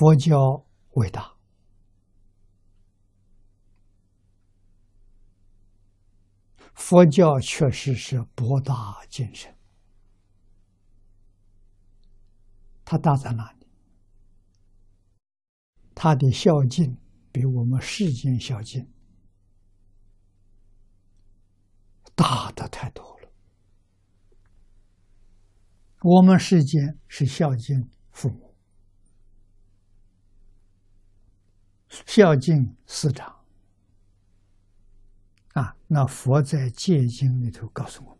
佛教伟大，佛教确实是博大精深。它大在哪里？它的孝敬比我们世间孝敬大的太多了。我们世间是孝敬父母。孝敬师长啊！那佛在戒经里头告诉我，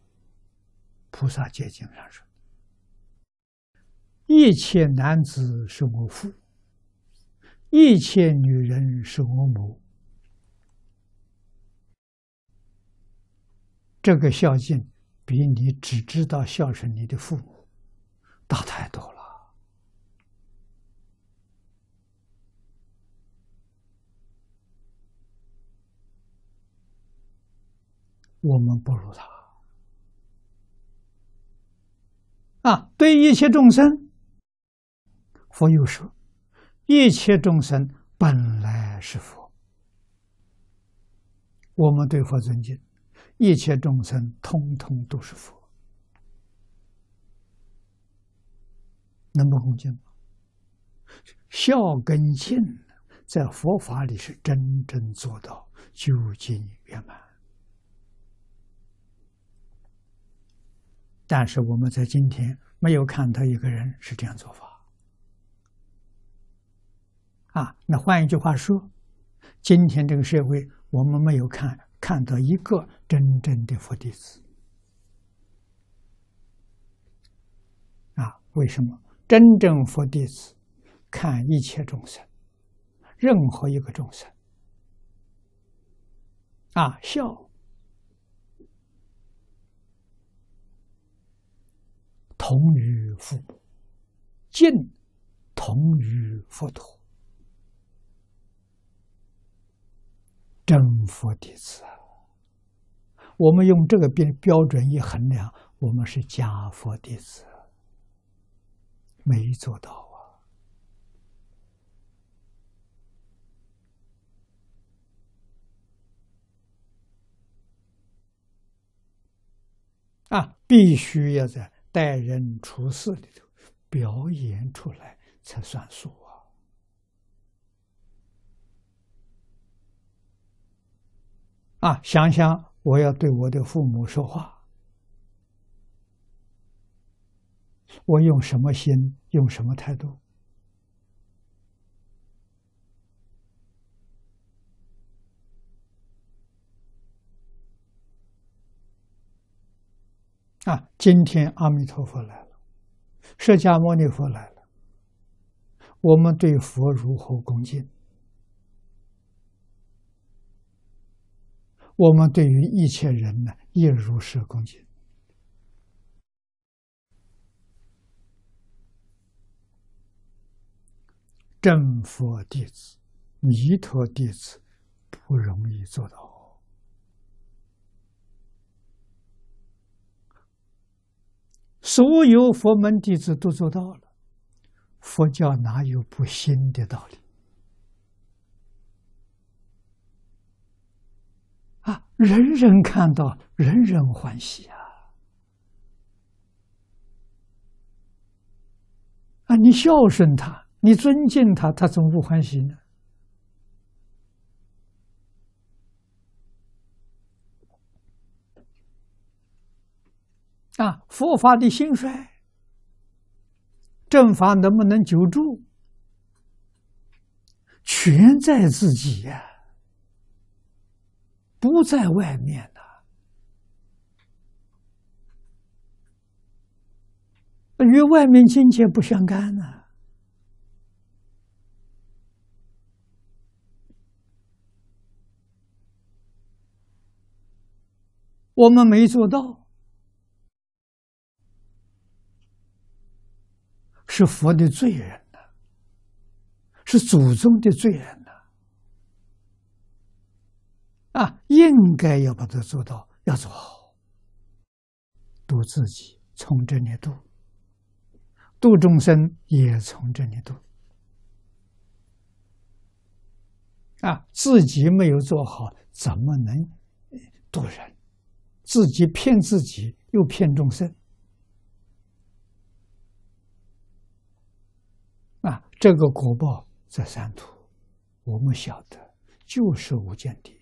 菩萨戒经上说：“一切男子是我父，一切女人是我母。”这个孝敬比你只知道孝顺你的父母大太多了。我们不如他啊！对一切众生，佛又说：“一切众生本来是佛。”我们对佛尊敬，一切众生通通都是佛，能不恭敬吗？孝跟敬在佛法里是真正做到究竟圆满。但是我们在今天没有看到一个人是这样做法，啊，那换一句话说，今天这个社会我们没有看看到一个真正的佛弟子，啊，为什么？真正佛弟子看一切众生，任何一个众生，啊，笑。同于父母，敬同于佛陀，真佛弟子！我们用这个标标准一衡量，我们是假佛弟子，没做到啊！啊，必须要在。待人处事里头，表演出来才算数啊！啊，想想我要对我的父母说话，我用什么心，用什么态度？啊！今天阿弥陀佛来了，释迦牟尼佛来了，我们对佛如何恭敬？我们对于一切人呢，也如是恭敬。正佛弟子、弥陀弟子不容易做到。所有佛门弟子都做到了，佛教哪有不兴的道理？啊，人人看到，人人欢喜啊！啊，你孝顺他，你尊敬他，他怎么不欢喜呢？啊，佛法的兴衰，正法能不能久住，全在自己呀，不在外面的，与外面境界不相干呢。我们没做到。是佛的罪人呐，是祖宗的罪人呐，啊，应该要把它做到，要做好，度自己从这里度，度众生也从这里度，啊，自己没有做好，怎么能度人？自己骗自己，又骗众生。这个果报在三途，我们晓得，就是无间地。